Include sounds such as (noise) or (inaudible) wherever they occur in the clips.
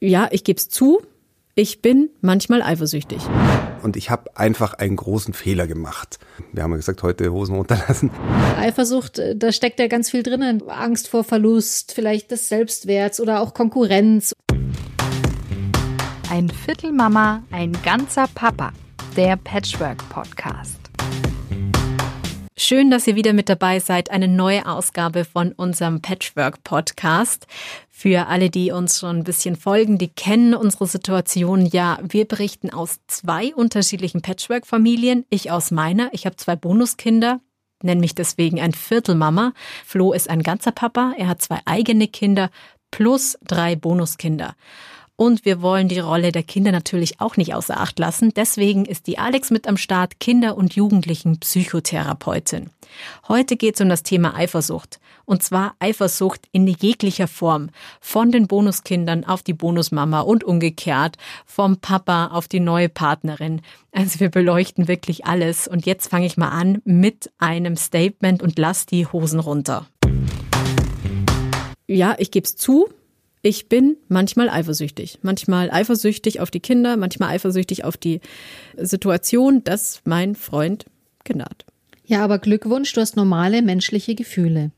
Ja, ich gebe es zu, ich bin manchmal eifersüchtig. Und ich habe einfach einen großen Fehler gemacht. Wir haben ja gesagt, heute Hosen runterlassen. Eifersucht, äh, da steckt ja ganz viel drinnen. Angst vor Verlust, vielleicht des Selbstwerts oder auch Konkurrenz. Ein Viertel Mama, ein ganzer Papa. Der Patchwork Podcast. Schön, dass ihr wieder mit dabei seid. Eine neue Ausgabe von unserem Patchwork Podcast. Für alle, die uns schon ein bisschen folgen, die kennen unsere Situation ja. Wir berichten aus zwei unterschiedlichen Patchwork-Familien. Ich aus meiner. Ich habe zwei Bonuskinder, nenne mich deswegen ein Viertelmama. Flo ist ein ganzer Papa. Er hat zwei eigene Kinder plus drei Bonuskinder. Und wir wollen die Rolle der Kinder natürlich auch nicht außer Acht lassen. Deswegen ist die Alex mit am Start, Kinder- und Jugendlichen Psychotherapeutin. Heute geht es um das Thema Eifersucht. Und zwar Eifersucht in jeglicher Form. Von den Bonuskindern auf die Bonusmama und umgekehrt. Vom Papa auf die neue Partnerin. Also wir beleuchten wirklich alles. Und jetzt fange ich mal an mit einem Statement und lass die Hosen runter. Ja, ich gebe es zu, ich bin manchmal eifersüchtig. Manchmal eifersüchtig auf die Kinder, manchmal eifersüchtig auf die Situation, dass mein Freund Kinder hat. Ja, aber Glückwunsch, du hast normale menschliche Gefühle.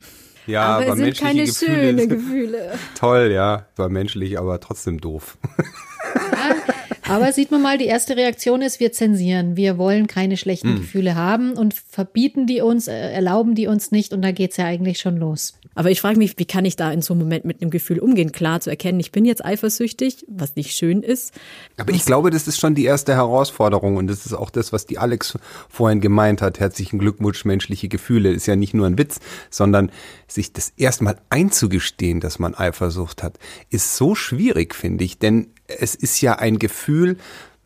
Ja, aber, aber es sind keine Gefühle schönen Gefühle. Toll, ja, war menschlich, aber trotzdem doof. Aber sieht man mal, die erste Reaktion ist, wir zensieren. Wir wollen keine schlechten Gefühle haben und verbieten die uns, äh, erlauben die uns nicht und da geht's ja eigentlich schon los. Aber ich frage mich, wie kann ich da in so einem Moment mit einem Gefühl umgehen? Klar zu erkennen, ich bin jetzt eifersüchtig, was nicht schön ist. Aber ich glaube, das ist schon die erste Herausforderung und das ist auch das, was die Alex vorhin gemeint hat. Herzlichen Glückwunsch, menschliche Gefühle. Ist ja nicht nur ein Witz, sondern sich das erstmal einzugestehen, dass man Eifersucht hat, ist so schwierig, finde ich. Denn es ist ja ein Gefühl,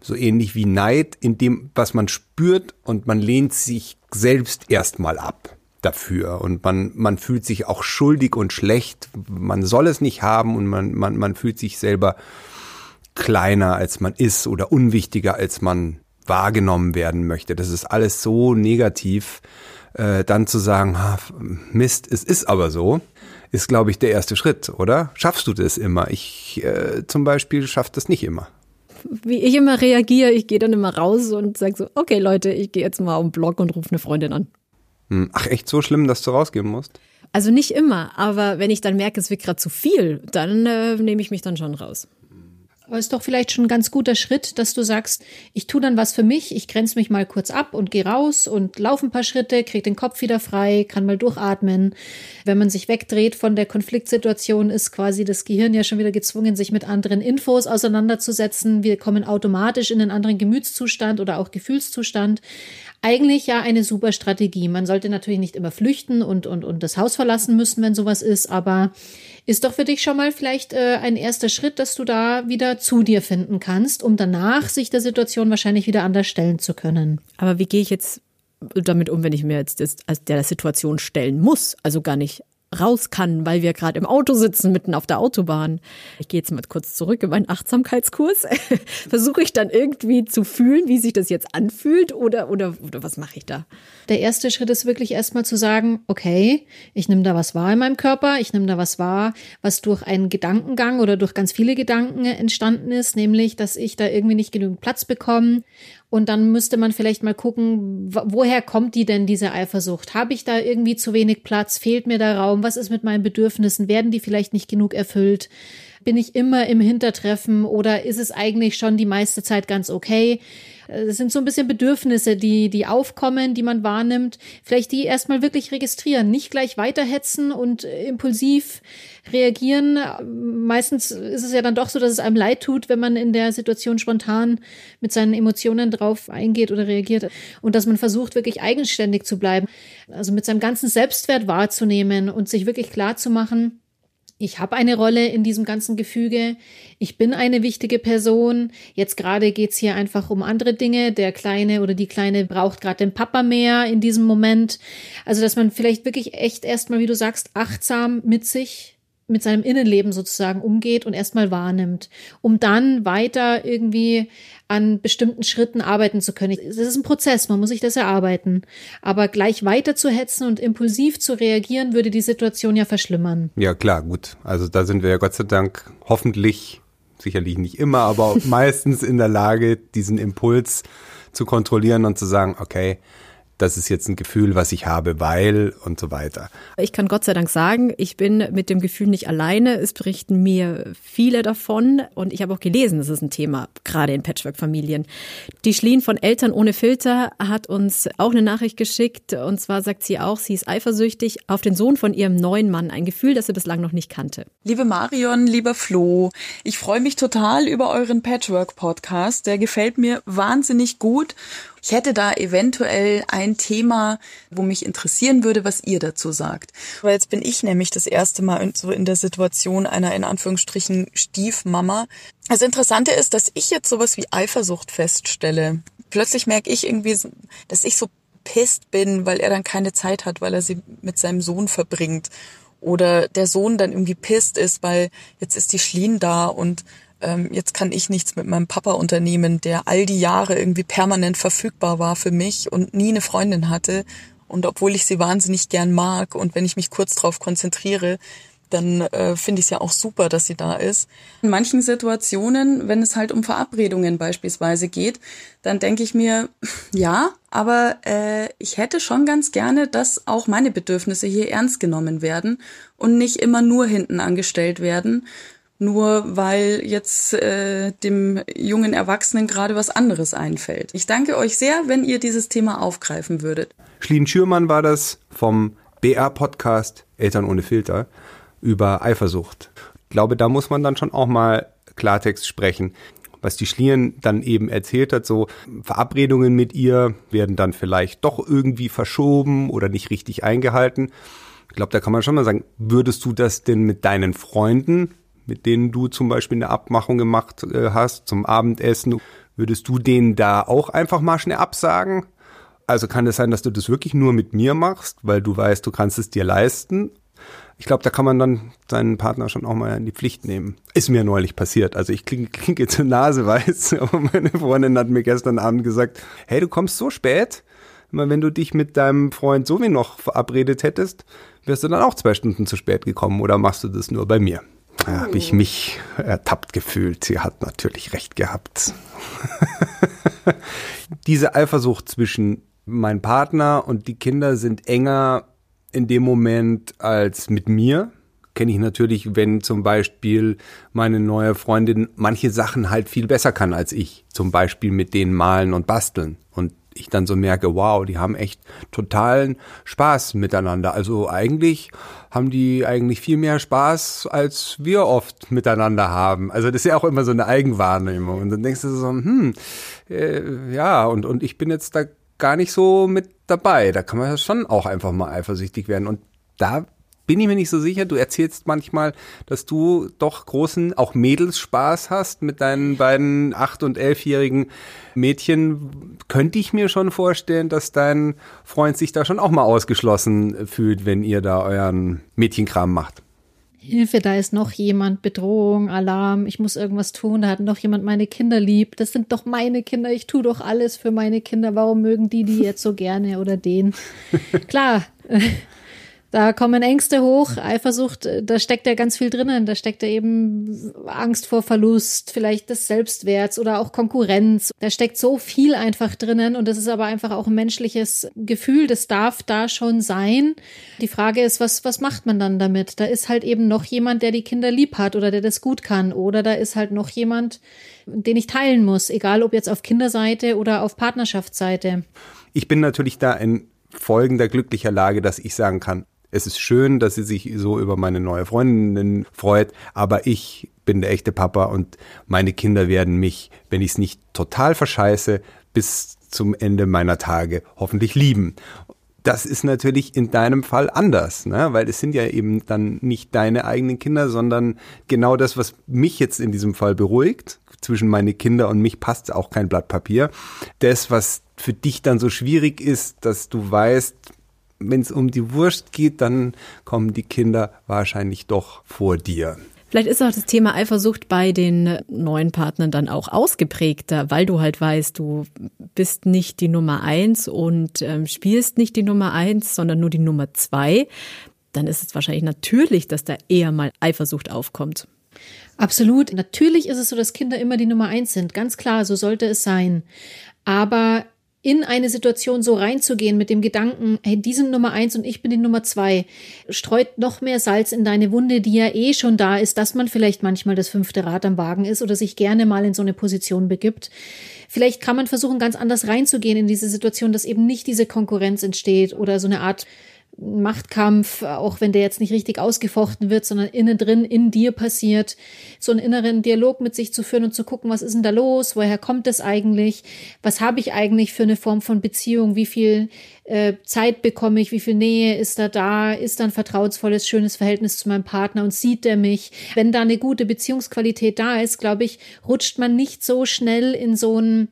so ähnlich wie Neid, in dem, was man spürt und man lehnt sich selbst erstmal ab dafür und man, man fühlt sich auch schuldig und schlecht. Man soll es nicht haben und man, man, man fühlt sich selber kleiner als man ist oder unwichtiger als man wahrgenommen werden möchte. Das ist alles so negativ. Äh, dann zu sagen, ha, Mist, es ist aber so, ist, glaube ich, der erste Schritt, oder? Schaffst du das immer? Ich äh, zum Beispiel schaff das nicht immer. Wie ich immer reagiere, ich gehe dann immer raus und sage so, okay Leute, ich gehe jetzt mal auf den Blog und rufe eine Freundin an. Hm, Ach, echt so schlimm, dass du rausgehen musst? Also nicht immer, aber wenn ich dann merke, es wird gerade zu viel, dann äh, nehme ich mich dann schon raus. Aber ist doch vielleicht schon ein ganz guter Schritt, dass du sagst, ich tu dann was für mich, ich grenze mich mal kurz ab und gehe raus und laufe ein paar Schritte, krieg den Kopf wieder frei, kann mal durchatmen. Wenn man sich wegdreht von der Konfliktsituation, ist quasi das Gehirn ja schon wieder gezwungen, sich mit anderen Infos auseinanderzusetzen. Wir kommen automatisch in einen anderen Gemütszustand oder auch Gefühlszustand. Eigentlich ja eine super Strategie. Man sollte natürlich nicht immer flüchten und, und, und das Haus verlassen müssen, wenn sowas ist, aber ist doch für dich schon mal vielleicht äh, ein erster Schritt, dass du da wieder zu dir finden kannst, um danach sich der Situation wahrscheinlich wieder anders stellen zu können. Aber wie gehe ich jetzt damit um, wenn ich mir jetzt das, als der Situation stellen muss, also gar nicht raus kann, weil wir gerade im Auto sitzen, mitten auf der Autobahn. Ich gehe jetzt mal kurz zurück in meinen Achtsamkeitskurs. (laughs) Versuche ich dann irgendwie zu fühlen, wie sich das jetzt anfühlt oder, oder, oder was mache ich da? Der erste Schritt ist wirklich erstmal zu sagen, okay, ich nehme da was wahr in meinem Körper, ich nehme da was wahr, was durch einen Gedankengang oder durch ganz viele Gedanken entstanden ist, nämlich, dass ich da irgendwie nicht genügend Platz bekomme. Und dann müsste man vielleicht mal gucken, wo- woher kommt die denn, diese Eifersucht? Habe ich da irgendwie zu wenig Platz? Fehlt mir der Raum? Was ist mit meinen Bedürfnissen? Werden die vielleicht nicht genug erfüllt? Bin ich immer im Hintertreffen oder ist es eigentlich schon die meiste Zeit ganz okay? Das sind so ein bisschen Bedürfnisse, die, die aufkommen, die man wahrnimmt. Vielleicht die erstmal wirklich registrieren, nicht gleich weiterhetzen und äh, impulsiv reagieren. Meistens ist es ja dann doch so, dass es einem leid tut, wenn man in der Situation spontan mit seinen Emotionen drauf eingeht oder reagiert. Und dass man versucht, wirklich eigenständig zu bleiben. Also mit seinem ganzen Selbstwert wahrzunehmen und sich wirklich klar zu machen, ich habe eine Rolle in diesem ganzen Gefüge. Ich bin eine wichtige Person. Jetzt gerade geht's hier einfach um andere Dinge. Der Kleine oder die Kleine braucht gerade den Papa mehr in diesem Moment. Also, dass man vielleicht wirklich echt erstmal, wie du sagst, achtsam mit sich mit seinem Innenleben sozusagen umgeht und erstmal wahrnimmt, um dann weiter irgendwie an bestimmten Schritten arbeiten zu können. Es ist ein Prozess, man muss sich das erarbeiten. Aber gleich weiter zu hetzen und impulsiv zu reagieren, würde die Situation ja verschlimmern. Ja, klar, gut. Also da sind wir ja Gott sei Dank hoffentlich sicherlich nicht immer, aber (laughs) meistens in der Lage, diesen Impuls zu kontrollieren und zu sagen, okay, das ist jetzt ein Gefühl, was ich habe, weil und so weiter. Ich kann Gott sei Dank sagen, ich bin mit dem Gefühl nicht alleine. Es berichten mir viele davon und ich habe auch gelesen, das ist ein Thema, gerade in Patchwork-Familien. Die Schlien von Eltern ohne Filter hat uns auch eine Nachricht geschickt und zwar sagt sie auch, sie ist eifersüchtig auf den Sohn von ihrem neuen Mann, ein Gefühl, das sie bislang noch nicht kannte. Liebe Marion, lieber Flo, ich freue mich total über euren Patchwork-Podcast. Der gefällt mir wahnsinnig gut ich hätte da eventuell ein Thema, wo mich interessieren würde, was ihr dazu sagt. Weil jetzt bin ich nämlich das erste Mal so in der Situation einer in Anführungsstrichen Stiefmama. Das Interessante ist, dass ich jetzt sowas wie Eifersucht feststelle. Plötzlich merke ich irgendwie, dass ich so pisst bin, weil er dann keine Zeit hat, weil er sie mit seinem Sohn verbringt. Oder der Sohn dann irgendwie pisst ist, weil jetzt ist die Schlien da und ähm, jetzt kann ich nichts mit meinem Papa unternehmen, der all die Jahre irgendwie permanent verfügbar war für mich und nie eine Freundin hatte. Und obwohl ich sie wahnsinnig gern mag und wenn ich mich kurz drauf konzentriere, dann äh, finde ich es ja auch super, dass sie da ist. In manchen Situationen, wenn es halt um Verabredungen beispielsweise geht, dann denke ich mir, (laughs) ja, aber äh, ich hätte schon ganz gerne, dass auch meine Bedürfnisse hier ernst genommen werden und nicht immer nur hinten angestellt werden nur weil jetzt äh, dem jungen Erwachsenen gerade was anderes einfällt. Ich danke euch sehr, wenn ihr dieses Thema aufgreifen würdet. Schlien Schürmann war das vom BR-Podcast Eltern ohne Filter über Eifersucht. Ich glaube, da muss man dann schon auch mal Klartext sprechen. Was die Schlieren dann eben erzählt hat, so Verabredungen mit ihr werden dann vielleicht doch irgendwie verschoben oder nicht richtig eingehalten. Ich glaube, da kann man schon mal sagen, würdest du das denn mit deinen Freunden mit denen du zum Beispiel eine Abmachung gemacht äh, hast zum Abendessen, würdest du denen da auch einfach mal schnell absagen? Also kann es sein, dass du das wirklich nur mit mir machst, weil du weißt, du kannst es dir leisten? Ich glaube, da kann man dann seinen Partner schon auch mal in die Pflicht nehmen. Ist mir neulich passiert. Also ich klinge, (laughs) klinge jetzt Nase weiß, (laughs) aber meine Freundin hat mir gestern Abend gesagt, hey, du kommst so spät. Wenn du dich mit deinem Freund so wie noch verabredet hättest, wärst du dann auch zwei Stunden zu spät gekommen oder machst du das nur bei mir? Da habe ich mich ertappt gefühlt. Sie hat natürlich recht gehabt. (laughs) Diese Eifersucht zwischen meinem Partner und die Kinder sind enger in dem Moment als mit mir. Kenne ich natürlich, wenn zum Beispiel meine neue Freundin manche Sachen halt viel besser kann als ich. Zum Beispiel mit denen malen und basteln. Und ich dann so merke, wow, die haben echt totalen Spaß miteinander. Also eigentlich haben die eigentlich viel mehr Spaß, als wir oft miteinander haben. Also das ist ja auch immer so eine Eigenwahrnehmung. Und dann denkst du so, hm, äh, ja, und, und ich bin jetzt da gar nicht so mit dabei. Da kann man ja schon auch einfach mal eifersüchtig werden. Und da bin ich mir nicht so sicher. Du erzählst manchmal, dass du doch großen, auch Mädelsspaß hast mit deinen beiden acht- und elfjährigen Mädchen. Könnte ich mir schon vorstellen, dass dein Freund sich da schon auch mal ausgeschlossen fühlt, wenn ihr da euren Mädchenkram macht. Hilfe, da ist noch jemand, Bedrohung, Alarm, ich muss irgendwas tun, da hat noch jemand meine Kinder lieb, das sind doch meine Kinder, ich tue doch alles für meine Kinder, warum mögen die die jetzt so gerne oder den? (laughs) Klar, da kommen Ängste hoch, Eifersucht, äh, da steckt ja ganz viel drinnen. Da steckt ja eben Angst vor Verlust, vielleicht des Selbstwerts oder auch Konkurrenz. Da steckt so viel einfach drinnen und das ist aber einfach auch ein menschliches Gefühl. Das darf da schon sein. Die Frage ist, was, was macht man dann damit? Da ist halt eben noch jemand, der die Kinder lieb hat oder der das gut kann oder da ist halt noch jemand, den ich teilen muss, egal ob jetzt auf Kinderseite oder auf Partnerschaftsseite. Ich bin natürlich da in folgender glücklicher Lage, dass ich sagen kann, es ist schön, dass sie sich so über meine neue Freundin freut, aber ich bin der echte Papa und meine Kinder werden mich, wenn ich es nicht total verscheiße, bis zum Ende meiner Tage hoffentlich lieben. Das ist natürlich in deinem Fall anders, ne? weil es sind ja eben dann nicht deine eigenen Kinder, sondern genau das, was mich jetzt in diesem Fall beruhigt. Zwischen meine Kinder und mich passt auch kein Blatt Papier. Das, was für dich dann so schwierig ist, dass du weißt, wenn es um die Wurst geht, dann kommen die Kinder wahrscheinlich doch vor dir. Vielleicht ist auch das Thema Eifersucht bei den neuen Partnern dann auch ausgeprägter, weil du halt weißt, du bist nicht die Nummer eins und ähm, spielst nicht die Nummer eins, sondern nur die Nummer zwei. Dann ist es wahrscheinlich natürlich, dass da eher mal Eifersucht aufkommt. Absolut. Natürlich ist es so, dass Kinder immer die Nummer eins sind. Ganz klar, so sollte es sein. Aber in eine Situation so reinzugehen mit dem Gedanken, hey, die sind Nummer eins und ich bin die Nummer zwei, streut noch mehr Salz in deine Wunde, die ja eh schon da ist, dass man vielleicht manchmal das fünfte Rad am Wagen ist oder sich gerne mal in so eine Position begibt. Vielleicht kann man versuchen, ganz anders reinzugehen in diese Situation, dass eben nicht diese Konkurrenz entsteht oder so eine Art Machtkampf, auch wenn der jetzt nicht richtig ausgefochten wird, sondern innen drin in dir passiert, so einen inneren Dialog mit sich zu führen und zu gucken, was ist denn da los, woher kommt es eigentlich, was habe ich eigentlich für eine Form von Beziehung, wie viel äh, Zeit bekomme ich, wie viel Nähe ist da da, ist da ein vertrauensvolles, schönes Verhältnis zu meinem Partner und sieht er mich. Wenn da eine gute Beziehungsqualität da ist, glaube ich, rutscht man nicht so schnell in so ein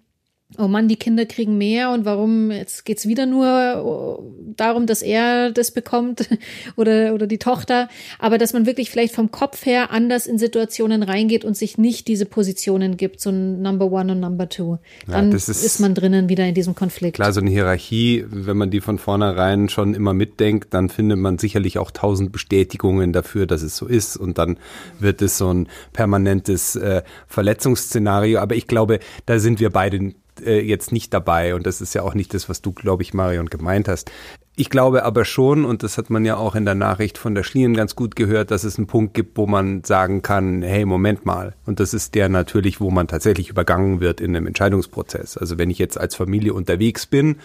oh Mann, die Kinder kriegen mehr und warum, jetzt geht's wieder nur oh, darum, dass er das bekommt (laughs) oder, oder die Tochter, aber dass man wirklich vielleicht vom Kopf her anders in Situationen reingeht und sich nicht diese Positionen gibt, so ein Number One und Number Two. Dann ja, ist, ist, man drinnen wieder in diesem Konflikt. Klar, so eine Hierarchie, wenn man die von vornherein schon immer mitdenkt, dann findet man sicherlich auch tausend Bestätigungen dafür, dass es so ist und dann wird es so ein permanentes äh, Verletzungsszenario, aber ich glaube, da sind wir beide äh, jetzt nicht dabei. Und das ist ja auch nicht das, was du, glaube ich, Marion, gemeint hast. Ich glaube aber schon, und das hat man ja auch in der Nachricht von der Schlien ganz gut gehört, dass es einen Punkt gibt, wo man sagen kann, hey, Moment mal. Und das ist der natürlich, wo man tatsächlich übergangen wird in einem Entscheidungsprozess. Also wenn ich jetzt als Familie unterwegs bin,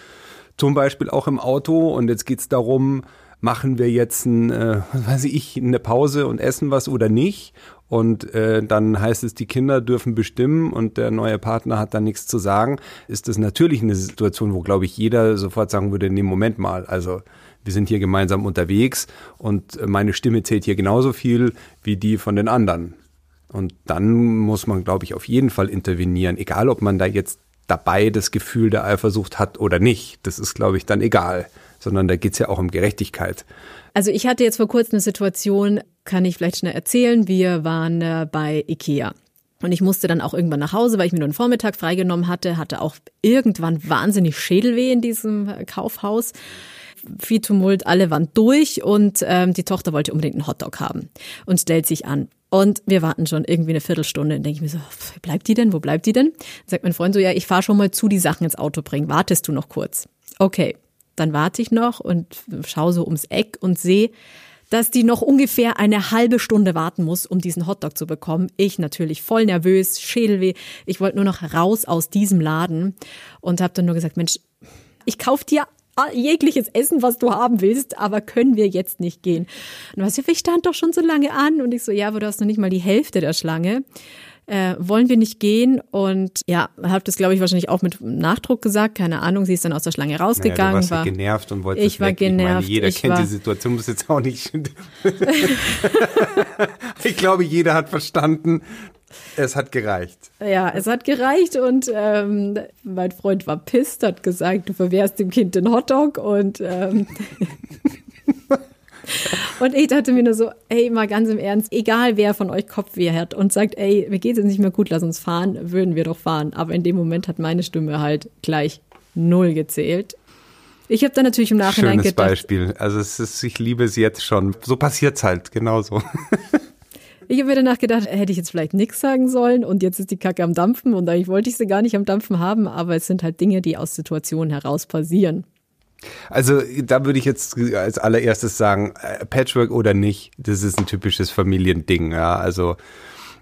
zum Beispiel auch im Auto, und jetzt geht's darum, machen wir jetzt ein, äh, weiß ich, eine Pause und essen was oder nicht? und äh, dann heißt es, die Kinder dürfen bestimmen und der neue Partner hat dann nichts zu sagen, ist das natürlich eine Situation, wo, glaube ich, jeder sofort sagen würde, nee, Moment mal, also wir sind hier gemeinsam unterwegs und meine Stimme zählt hier genauso viel wie die von den anderen. Und dann muss man, glaube ich, auf jeden Fall intervenieren, egal ob man da jetzt dabei das Gefühl der Eifersucht hat oder nicht. Das ist, glaube ich, dann egal, sondern da geht's ja auch um Gerechtigkeit. Also ich hatte jetzt vor kurzem eine Situation, kann ich vielleicht schnell erzählen. Wir waren äh, bei Ikea. Und ich musste dann auch irgendwann nach Hause, weil ich mir nur einen Vormittag freigenommen hatte, hatte auch irgendwann wahnsinnig Schädelweh in diesem äh, Kaufhaus. Viel Tumult, alle waren durch und ähm, die Tochter wollte unbedingt einen Hotdog haben und stellt sich an. Und wir warten schon irgendwie eine Viertelstunde. Und denke ich mir so, bleibt die denn? Wo bleibt die denn? Dann sagt mein Freund so, ja, ich fahre schon mal zu, die Sachen ins Auto bringen. Wartest du noch kurz? Okay, dann warte ich noch und schaue so ums Eck und sehe, dass die noch ungefähr eine halbe Stunde warten muss, um diesen Hotdog zu bekommen. Ich natürlich voll nervös, Schädelweh. Ich wollte nur noch raus aus diesem Laden und habe dann nur gesagt, Mensch, ich kauf dir jegliches Essen, was du haben willst, aber können wir jetzt nicht gehen. Und was, ich stand doch schon so lange an und ich so, ja, aber du hast noch nicht mal die Hälfte der Schlange äh, wollen wir nicht gehen? Und ja, habe das, glaube ich, wahrscheinlich auch mit Nachdruck gesagt. Keine Ahnung, sie ist dann aus der Schlange rausgegangen. Naja, du warst war genervt und wolltest Ich war weg. genervt. Ich meine, jeder ich kennt die Situation, muss jetzt auch nicht. (laughs) ich glaube, jeder hat verstanden, es hat gereicht. Ja, es hat gereicht und ähm, mein Freund war pisst, hat gesagt, du verwehrst dem Kind den Hotdog und ähm, (laughs) (laughs) Und ich dachte mir nur so, ey, mal ganz im Ernst, egal wer von euch Kopfweh hat und sagt, ey, mir geht es nicht mehr gut, lass uns fahren, würden wir doch fahren. Aber in dem Moment hat meine Stimme halt gleich null gezählt. Ich habe dann natürlich im Nachhinein Schönes gedacht. Beispiel. Also es ist, ich liebe es jetzt schon. So passiert's halt, genauso. (laughs) Ich habe mir danach gedacht, hätte ich jetzt vielleicht nichts sagen sollen und jetzt ist die Kacke am Dampfen und eigentlich wollte ich sie gar nicht am Dampfen haben, aber es sind halt Dinge, die aus Situationen heraus passieren. Also da würde ich jetzt als allererstes sagen, äh, Patchwork oder nicht, das ist ein typisches Familiending. Ja, also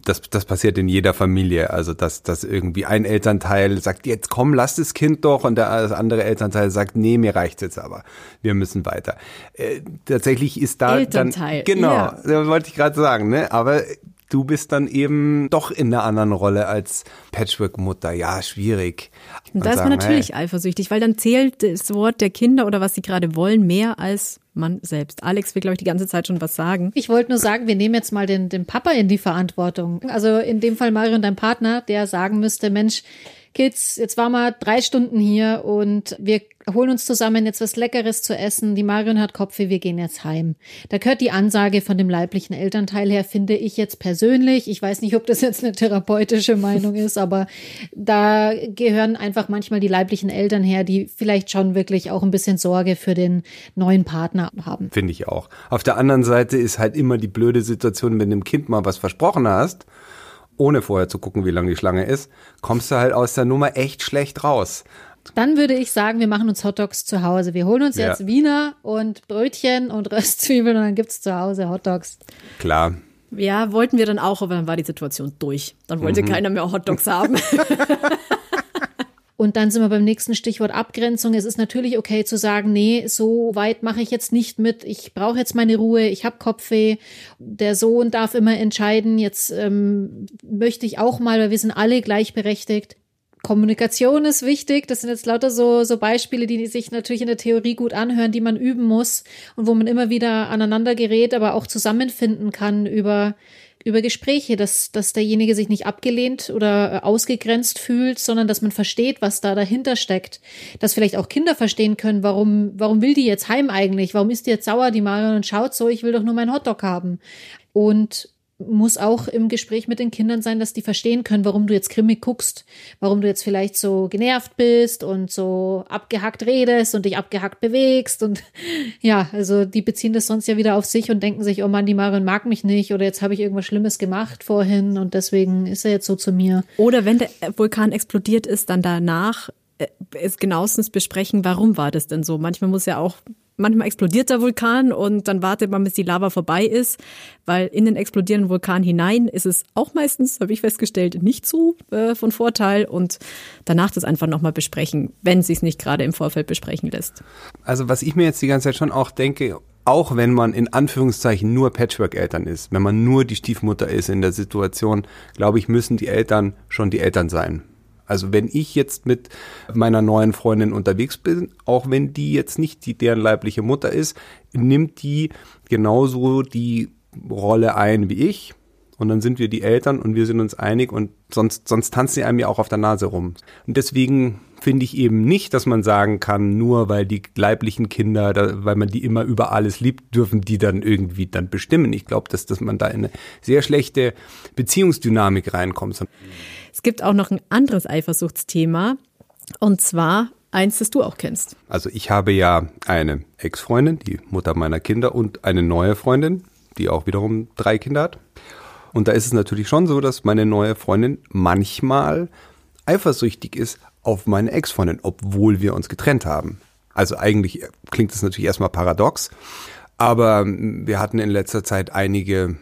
das, das passiert in jeder Familie. Also dass, dass irgendwie ein Elternteil sagt, jetzt komm, lass das Kind doch, und der, das andere Elternteil sagt, nee, mir reicht's jetzt aber, wir müssen weiter. Äh, tatsächlich ist da Elternteil, dann genau, ja. wollte ich gerade sagen, ne? Aber du bist dann eben doch in einer anderen Rolle als Patchwork-Mutter. Ja, schwierig. Und da ist man natürlich hey. eifersüchtig, weil dann zählt das Wort der Kinder oder was sie gerade wollen mehr als man selbst. Alex will, glaube ich, die ganze Zeit schon was sagen. Ich wollte nur sagen, wir nehmen jetzt mal den, den Papa in die Verantwortung. Also in dem Fall Mario und dein Partner, der sagen müsste, Mensch, Kids, jetzt waren wir drei Stunden hier und wir holen uns zusammen jetzt was Leckeres zu essen. Die Marion hat Kopfweh, wir gehen jetzt heim. Da gehört die Ansage von dem leiblichen Elternteil her, finde ich jetzt persönlich. Ich weiß nicht, ob das jetzt eine therapeutische Meinung (laughs) ist, aber da gehören einfach manchmal die leiblichen Eltern her, die vielleicht schon wirklich auch ein bisschen Sorge für den neuen Partner haben. Finde ich auch. Auf der anderen Seite ist halt immer die blöde Situation, wenn du dem Kind mal was versprochen hast ohne vorher zu gucken, wie lang die Schlange ist, kommst du halt aus der Nummer echt schlecht raus. Dann würde ich sagen, wir machen uns Hotdogs zu Hause. Wir holen uns ja. jetzt Wiener und Brötchen und (laughs) Röstzwiebeln und dann gibt es zu Hause Hotdogs. Klar. Ja, wollten wir dann auch, aber dann war die Situation durch. Dann wollte mhm. keiner mehr Hotdogs haben. (laughs) Und dann sind wir beim nächsten Stichwort Abgrenzung. Es ist natürlich okay zu sagen, nee, so weit mache ich jetzt nicht mit. Ich brauche jetzt meine Ruhe, ich habe Kopfweh. Der Sohn darf immer entscheiden. Jetzt ähm, möchte ich auch mal, weil wir sind alle gleichberechtigt. Kommunikation ist wichtig. Das sind jetzt lauter so, so Beispiele, die sich natürlich in der Theorie gut anhören, die man üben muss und wo man immer wieder aneinander gerät, aber auch zusammenfinden kann über über Gespräche, dass, dass derjenige sich nicht abgelehnt oder äh, ausgegrenzt fühlt, sondern dass man versteht, was da dahinter steckt. Dass vielleicht auch Kinder verstehen können, warum, warum will die jetzt heim eigentlich? Warum ist die jetzt sauer, die Marion, und schaut so, ich will doch nur meinen Hotdog haben. Und muss auch im Gespräch mit den Kindern sein, dass die verstehen können, warum du jetzt grimmig guckst, warum du jetzt vielleicht so genervt bist und so abgehackt redest und dich abgehackt bewegst und (laughs) ja, also die beziehen das sonst ja wieder auf sich und denken sich, oh Mann, die Marion mag mich nicht oder jetzt habe ich irgendwas Schlimmes gemacht vorhin und deswegen ist er jetzt so zu mir. Oder wenn der Vulkan explodiert ist, dann danach äh, es genauestens besprechen, warum war das denn so? Manchmal muss ja auch manchmal explodiert der Vulkan und dann wartet man, bis die Lava vorbei ist, weil in den explodierenden Vulkan hinein ist es auch meistens, habe ich festgestellt, nicht so äh, von Vorteil und danach das einfach nochmal besprechen, wenn es nicht gerade im Vorfeld besprechen lässt. Also was ich mir jetzt die ganze Zeit schon auch denke, auch wenn man in Anführungszeichen nur Patchwork-Eltern ist, wenn man nur die Stiefmutter ist in der Situation, glaube ich, müssen die Eltern schon die Eltern sein. Also wenn ich jetzt mit meiner neuen Freundin unterwegs bin, auch wenn die jetzt nicht die, deren leibliche Mutter ist, nimmt die genauso die Rolle ein wie ich. Und dann sind wir die Eltern und wir sind uns einig und sonst, sonst tanzen sie einem ja auch auf der Nase rum. Und deswegen finde ich eben nicht, dass man sagen kann, nur weil die leiblichen Kinder, da, weil man die immer über alles liebt, dürfen die dann irgendwie dann bestimmen. Ich glaube, dass, dass man da in eine sehr schlechte Beziehungsdynamik reinkommt. Es gibt auch noch ein anderes Eifersuchtsthema und zwar eins, das du auch kennst. Also ich habe ja eine Ex-Freundin, die Mutter meiner Kinder und eine neue Freundin, die auch wiederum drei Kinder hat. Und da ist es natürlich schon so, dass meine neue Freundin manchmal eifersüchtig ist auf meine Ex-Freundin, obwohl wir uns getrennt haben. Also eigentlich klingt das natürlich erstmal paradox, aber wir hatten in letzter Zeit einige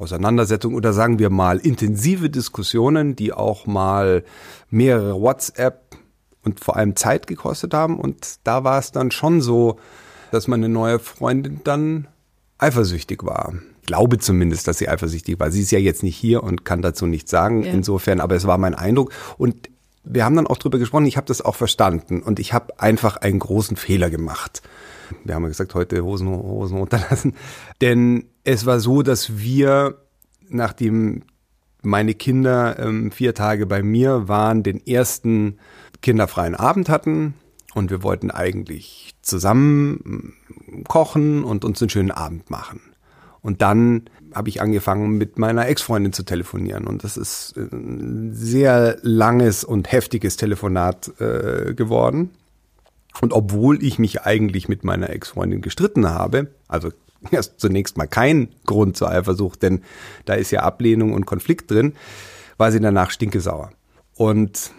Auseinandersetzung oder sagen wir mal intensive Diskussionen, die auch mal mehrere WhatsApp und vor allem Zeit gekostet haben. Und da war es dann schon so, dass meine neue Freundin dann eifersüchtig war. Ich glaube zumindest, dass sie eifersüchtig war. Sie ist ja jetzt nicht hier und kann dazu nichts sagen. Ja. Insofern, aber es war mein Eindruck. Und wir haben dann auch drüber gesprochen. Ich habe das auch verstanden und ich habe einfach einen großen Fehler gemacht. Wir haben ja gesagt, heute Hosen, Hosen runterlassen. Denn es war so, dass wir, nachdem meine Kinder ähm, vier Tage bei mir waren, den ersten kinderfreien Abend hatten und wir wollten eigentlich zusammen mm, kochen und uns einen schönen Abend machen. Und dann habe ich angefangen, mit meiner Ex-Freundin zu telefonieren. Und das ist ein sehr langes und heftiges Telefonat äh, geworden. Und obwohl ich mich eigentlich mit meiner Ex-Freundin gestritten habe, also (laughs) erst zunächst mal kein Grund zur Eifersucht, denn da ist ja Ablehnung und Konflikt drin, war sie danach stinkesauer. Und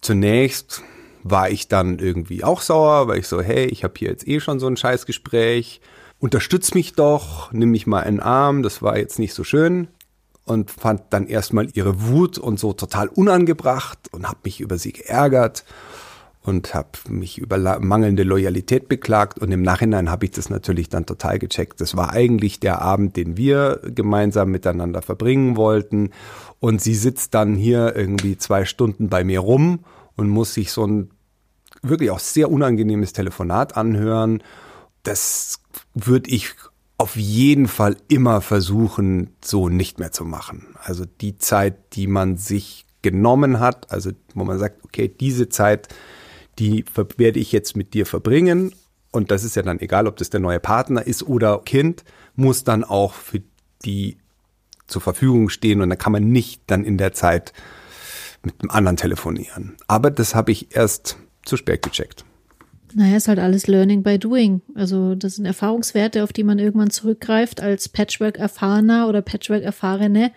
zunächst war ich dann irgendwie auch sauer, weil ich so, hey, ich habe hier jetzt eh schon so ein Scheißgespräch, unterstütz mich doch, nimm mich mal in den Arm, das war jetzt nicht so schön. Und fand dann erstmal ihre Wut und so total unangebracht und habe mich über sie geärgert und habe mich über mangelnde Loyalität beklagt und im Nachhinein habe ich das natürlich dann total gecheckt. Das war eigentlich der Abend, den wir gemeinsam miteinander verbringen wollten und sie sitzt dann hier irgendwie zwei Stunden bei mir rum und muss sich so ein wirklich auch sehr unangenehmes Telefonat anhören. Das würde ich auf jeden Fall immer versuchen, so nicht mehr zu machen. Also die Zeit, die man sich genommen hat, also wo man sagt, okay, diese Zeit, die werde ich jetzt mit dir verbringen und das ist ja dann egal, ob das der neue Partner ist oder Kind, muss dann auch für die zur Verfügung stehen und dann kann man nicht dann in der Zeit mit einem anderen telefonieren. Aber das habe ich erst zu spät gecheckt. Naja, ist halt alles Learning by Doing. Also das sind Erfahrungswerte, auf die man irgendwann zurückgreift als Patchwork-Erfahrener oder Patchwork-Erfahrene.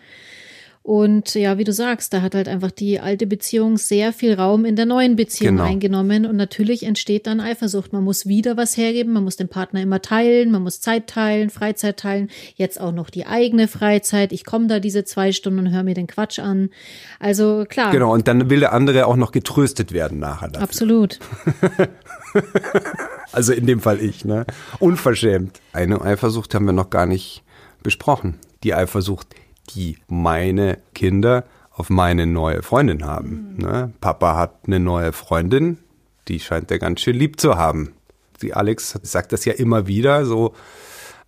Und ja, wie du sagst, da hat halt einfach die alte Beziehung sehr viel Raum in der neuen Beziehung genau. eingenommen. Und natürlich entsteht dann Eifersucht. Man muss wieder was hergeben, man muss den Partner immer teilen, man muss Zeit teilen, Freizeit teilen, jetzt auch noch die eigene Freizeit. Ich komme da diese zwei Stunden und höre mir den Quatsch an. Also klar. Genau, und dann will der andere auch noch getröstet werden nachher. Dafür. Absolut. (laughs) also in dem Fall ich, ne? Unverschämt. Eine Eifersucht haben wir noch gar nicht besprochen. Die Eifersucht die meine Kinder auf meine neue Freundin haben. Mhm. Ne? Papa hat eine neue Freundin, die scheint er ganz schön lieb zu haben. Die Alex sagt das ja immer wieder, so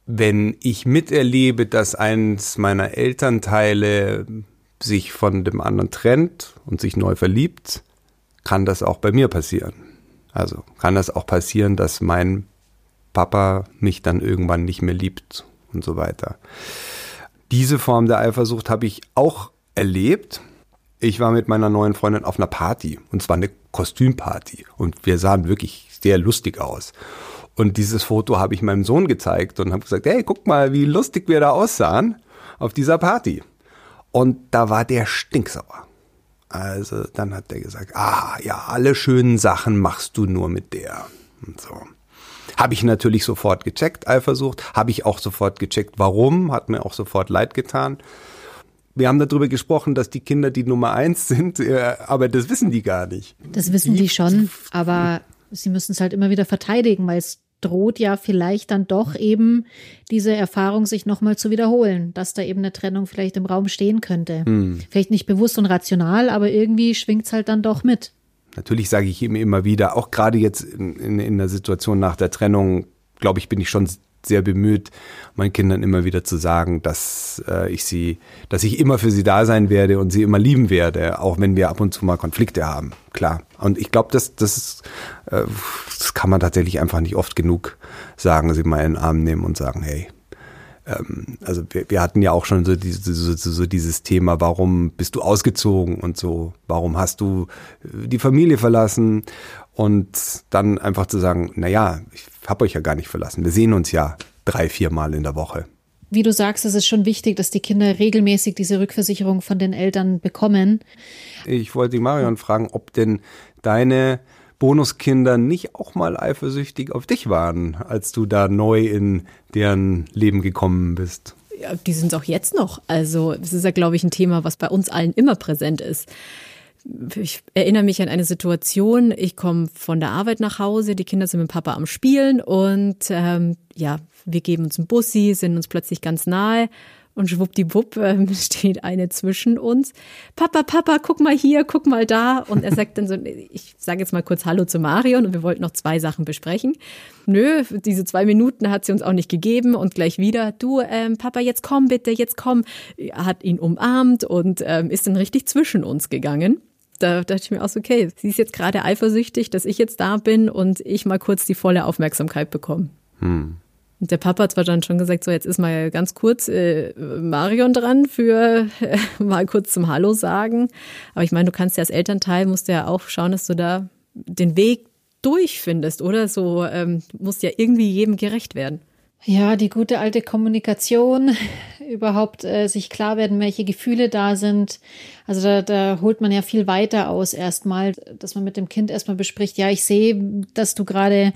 wenn ich miterlebe, dass eins meiner Elternteile sich von dem anderen trennt und sich neu verliebt, kann das auch bei mir passieren. Also kann das auch passieren, dass mein Papa mich dann irgendwann nicht mehr liebt und so weiter. Diese Form der Eifersucht habe ich auch erlebt. Ich war mit meiner neuen Freundin auf einer Party und zwar eine Kostümparty und wir sahen wirklich sehr lustig aus. Und dieses Foto habe ich meinem Sohn gezeigt und habe gesagt, hey, guck mal, wie lustig wir da aussahen auf dieser Party. Und da war der stinksauer. Also dann hat er gesagt, ah ja, alle schönen Sachen machst du nur mit der. Und so. Habe ich natürlich sofort gecheckt, Eifersucht. Habe ich auch sofort gecheckt, warum. Hat mir auch sofort leid getan. Wir haben darüber gesprochen, dass die Kinder die Nummer eins (laughs) sind, äh, aber das wissen die gar nicht. Das wissen die schon, aber sie müssen es halt immer wieder verteidigen, weil es droht ja vielleicht dann doch eben diese Erfahrung sich nochmal zu wiederholen, dass da eben eine Trennung vielleicht im Raum stehen könnte. Hm. Vielleicht nicht bewusst und rational, aber irgendwie schwingt es halt dann doch mit. Natürlich sage ich ihm immer wieder, auch gerade jetzt in, in, in der Situation nach der Trennung, glaube ich, bin ich schon sehr bemüht, meinen Kindern immer wieder zu sagen, dass äh, ich sie, dass ich immer für sie da sein werde und sie immer lieben werde, auch wenn wir ab und zu mal Konflikte haben. Klar. Und ich glaube, das, das, äh, das kann man tatsächlich einfach nicht oft genug sagen, sie mal in den Arm nehmen und sagen, hey, ähm, also wir, wir hatten ja auch schon so, diese, so, so dieses Thema, warum bist du ausgezogen und so, warum hast du äh, die Familie verlassen und dann einfach zu sagen, na ja, ich habe euch ja gar nicht verlassen, wir sehen uns ja drei, vier Mal in der Woche. Wie du sagst, es ist schon wichtig, dass die Kinder regelmäßig diese Rückversicherung von den Eltern bekommen. Ich wollte die Marion fragen, ob denn deine Bonuskinder nicht auch mal eifersüchtig auf dich waren, als du da neu in deren Leben gekommen bist? Ja, die sind es auch jetzt noch. Also es ist ja, glaube ich, ein Thema, was bei uns allen immer präsent ist. Ich erinnere mich an eine Situation, ich komme von der Arbeit nach Hause, die Kinder sind mit Papa am Spielen und ähm, ja, wir geben uns einen Bussi, sind uns plötzlich ganz nahe und schwuppdiwupp äh, (laughs) steht eine zwischen uns. Papa, Papa, guck mal hier, guck mal da. Und er sagt dann so, (laughs) ich sage jetzt mal kurz Hallo zu Marion und wir wollten noch zwei Sachen besprechen. Nö, diese zwei Minuten hat sie uns auch nicht gegeben und gleich wieder, du, ähm, Papa, jetzt komm bitte, jetzt komm. Er hat ihn umarmt und ähm, ist dann richtig zwischen uns gegangen da dachte ich mir auch so, okay, sie ist jetzt gerade eifersüchtig, dass ich jetzt da bin und ich mal kurz die volle Aufmerksamkeit bekomme. Hm. Und der Papa hat zwar dann schon gesagt, so jetzt ist mal ganz kurz äh, Marion dran für äh, mal kurz zum Hallo sagen. Aber ich meine, du kannst ja als Elternteil, musst ja auch schauen, dass du da den Weg durchfindest, oder? So ähm, musst ja irgendwie jedem gerecht werden. Ja, die gute alte Kommunikation, überhaupt äh, sich klar werden, welche Gefühle da sind. Also da, da holt man ja viel weiter aus erstmal, dass man mit dem Kind erstmal bespricht, ja, ich sehe, dass du gerade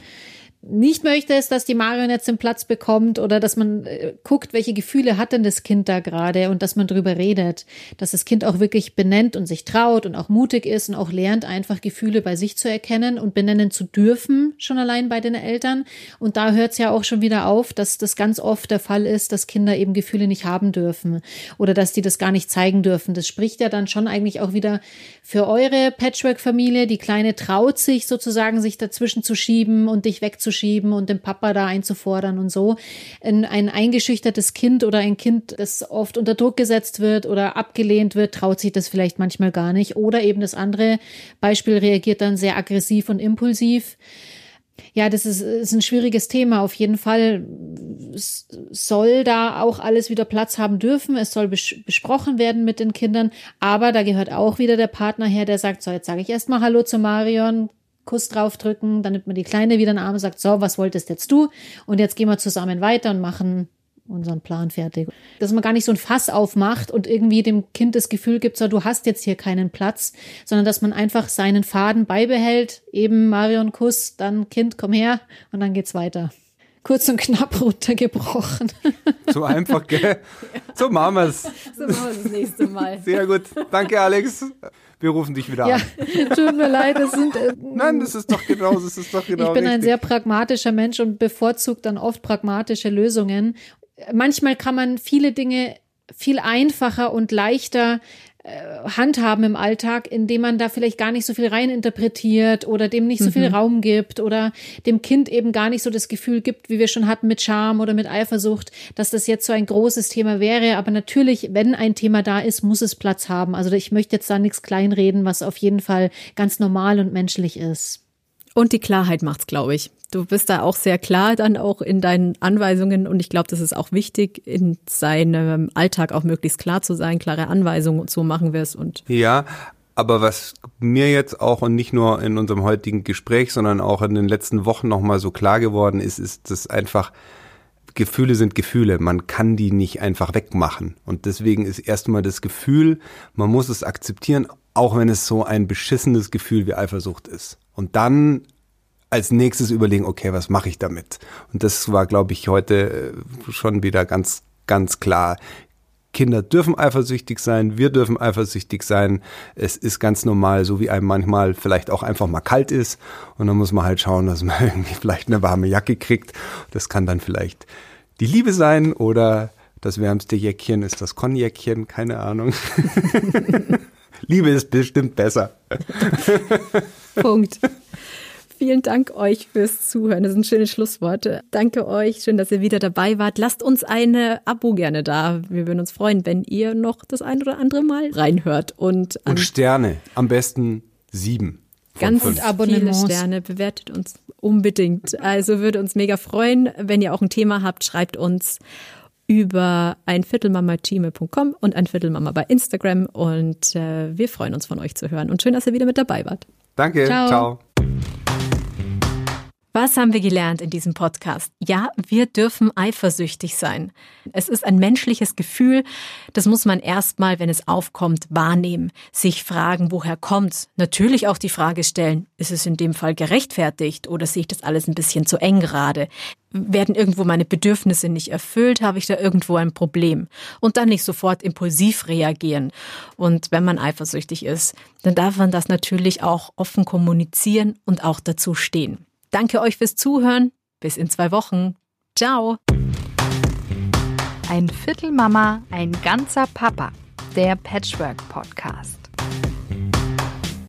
nicht möchtest, dass die Marion jetzt den Platz bekommt oder dass man äh, guckt, welche Gefühle hat denn das Kind da gerade und dass man drüber redet, dass das Kind auch wirklich benennt und sich traut und auch mutig ist und auch lernt, einfach Gefühle bei sich zu erkennen und benennen zu dürfen, schon allein bei den Eltern. Und da hört es ja auch schon wieder auf, dass das ganz oft der Fall ist, dass Kinder eben Gefühle nicht haben dürfen oder dass die das gar nicht zeigen dürfen. Das spricht ja dann schon eigentlich auch wieder für eure Patchwork-Familie. Die Kleine traut sich sozusagen, sich dazwischen zu schieben und dich wegzunehmen wegzuschieben und den Papa da einzufordern und so. Ein, ein eingeschüchtertes Kind oder ein Kind, das oft unter Druck gesetzt wird oder abgelehnt wird, traut sich das vielleicht manchmal gar nicht. Oder eben das andere Beispiel reagiert dann sehr aggressiv und impulsiv. Ja, das ist, ist ein schwieriges Thema. Auf jeden Fall soll da auch alles wieder Platz haben dürfen. Es soll bes besprochen werden mit den Kindern. Aber da gehört auch wieder der Partner her, der sagt, so, jetzt sage ich erstmal Hallo zu Marion, Kuss draufdrücken, dann nimmt man die Kleine wieder in den Arm und sagt, so, was wolltest jetzt du? Und jetzt gehen wir zusammen weiter und machen unseren Plan fertig. Dass man gar nicht so ein Fass aufmacht und irgendwie dem Kind das Gefühl gibt, so, du hast jetzt hier keinen Platz, sondern dass man einfach seinen Faden beibehält, eben Marion Kuss, dann Kind, komm her und dann geht's weiter. Kurz und knapp (laughs) runtergebrochen. (laughs) So einfach, gell? (laughs) So machen wir's. So machen wir das nächste Mal. Sehr gut. Danke, Alex. Wir rufen dich wieder Ja, an. (laughs) tut mir leid, das sind, äh, Nein, das ist doch genau, das ist doch genau ich bin ein richtig. sehr pragmatischer Mensch und bevorzugt dann oft pragmatische Lösungen. Manchmal kann man viele Dinge viel einfacher und leichter handhaben im Alltag, indem man da vielleicht gar nicht so viel reininterpretiert oder dem nicht so viel Raum gibt oder dem Kind eben gar nicht so das Gefühl gibt, wie wir schon hatten mit Scham oder mit Eifersucht, dass das jetzt so ein großes Thema wäre. Aber natürlich, wenn ein Thema da ist, muss es Platz haben. Also ich möchte jetzt da nichts kleinreden, was auf jeden Fall ganz normal und menschlich ist. Und die Klarheit macht's, glaube ich. Du bist da auch sehr klar dann auch in deinen Anweisungen und ich glaube, das ist auch wichtig, in seinem Alltag auch möglichst klar zu sein, klare Anweisungen und so machen wir es und Ja, aber was mir jetzt auch und nicht nur in unserem heutigen Gespräch, sondern auch in den letzten Wochen nochmal so klar geworden ist, ist, dass einfach Gefühle sind Gefühle. Man kann die nicht einfach wegmachen. Und deswegen ist erstmal das Gefühl, man muss es akzeptieren, auch wenn es so ein beschissenes Gefühl wie Eifersucht ist. Und dann als nächstes überlegen, okay, was mache ich damit? Und das war, glaube ich, heute äh, schon wieder ganz, ganz klar. Kinder dürfen eifersüchtig sein, wir dürfen eifersüchtig sein. Es ist ganz normal, so wie einem manchmal vielleicht auch einfach mal kalt ist. Und dann muss man halt schauen, dass man (laughs) irgendwie vielleicht eine warme Jacke kriegt. Das kann dann vielleicht die Liebe sein oder das wärmste Jäckchen ist das Konjäckchen, keine Ahnung. (laughs) Liebe ist bestimmt besser. (laughs) Punkt. Vielen Dank euch fürs Zuhören. Das sind schöne Schlussworte. Danke euch. Schön, dass ihr wieder dabei wart. Lasst uns eine Abo gerne da. Wir würden uns freuen, wenn ihr noch das ein oder andere Mal reinhört und, an Und Sterne, am besten sieben. ganz fünf. viele. Sterne. Bewertet uns unbedingt. Also würde uns mega freuen. Wenn ihr auch ein Thema habt, schreibt uns über ein Viertelmama.gmail.com und ein Viertelmama bei Instagram und äh, wir freuen uns von euch zu hören und schön, dass ihr wieder mit dabei wart. Danke, Ciao. ciao. Was haben wir gelernt in diesem Podcast? Ja, wir dürfen eifersüchtig sein. Es ist ein menschliches Gefühl, das muss man erstmal, wenn es aufkommt, wahrnehmen, sich fragen, woher kommt's? Natürlich auch die Frage stellen, ist es in dem Fall gerechtfertigt oder sehe ich das alles ein bisschen zu eng gerade? Werden irgendwo meine Bedürfnisse nicht erfüllt? Habe ich da irgendwo ein Problem? Und dann nicht sofort impulsiv reagieren. Und wenn man eifersüchtig ist, dann darf man das natürlich auch offen kommunizieren und auch dazu stehen. Danke euch fürs Zuhören. Bis in zwei Wochen. Ciao. Ein Viertel Mama, ein ganzer Papa. Der Patchwork Podcast.